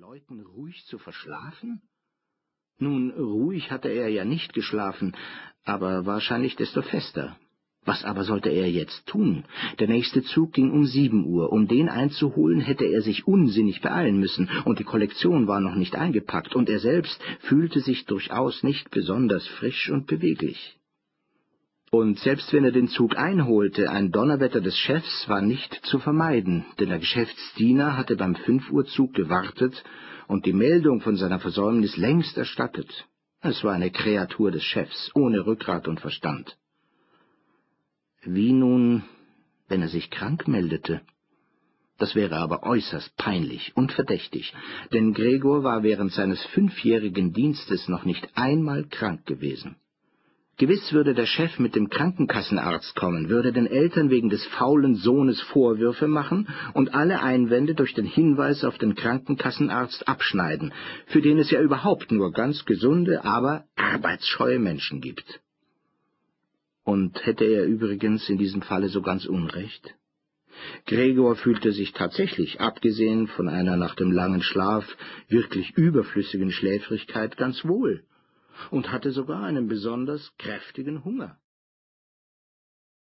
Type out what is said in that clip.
Leuten ruhig zu verschlafen? Nun, ruhig hatte er ja nicht geschlafen, aber wahrscheinlich desto fester. Was aber sollte er jetzt tun? Der nächste Zug ging um sieben Uhr. Um den einzuholen, hätte er sich unsinnig beeilen müssen, und die Kollektion war noch nicht eingepackt, und er selbst fühlte sich durchaus nicht besonders frisch und beweglich. Und selbst wenn er den Zug einholte, ein Donnerwetter des Chefs war nicht zu vermeiden, denn der Geschäftsdiener hatte beim Fünf-Uhr-Zug gewartet und die Meldung von seiner Versäumnis längst erstattet. Es war eine Kreatur des Chefs, ohne Rückgrat und Verstand. Wie nun, wenn er sich krank meldete? Das wäre aber äußerst peinlich und verdächtig, denn Gregor war während seines fünfjährigen Dienstes noch nicht einmal krank gewesen. Gewiss würde der Chef mit dem Krankenkassenarzt kommen, würde den Eltern wegen des faulen Sohnes Vorwürfe machen und alle Einwände durch den Hinweis auf den Krankenkassenarzt abschneiden, für den es ja überhaupt nur ganz gesunde, aber arbeitsscheue Menschen gibt. Und hätte er übrigens in diesem Falle so ganz Unrecht? Gregor fühlte sich tatsächlich, abgesehen von einer nach dem langen Schlaf wirklich überflüssigen Schläfrigkeit, ganz wohl und hatte sogar einen besonders kräftigen Hunger.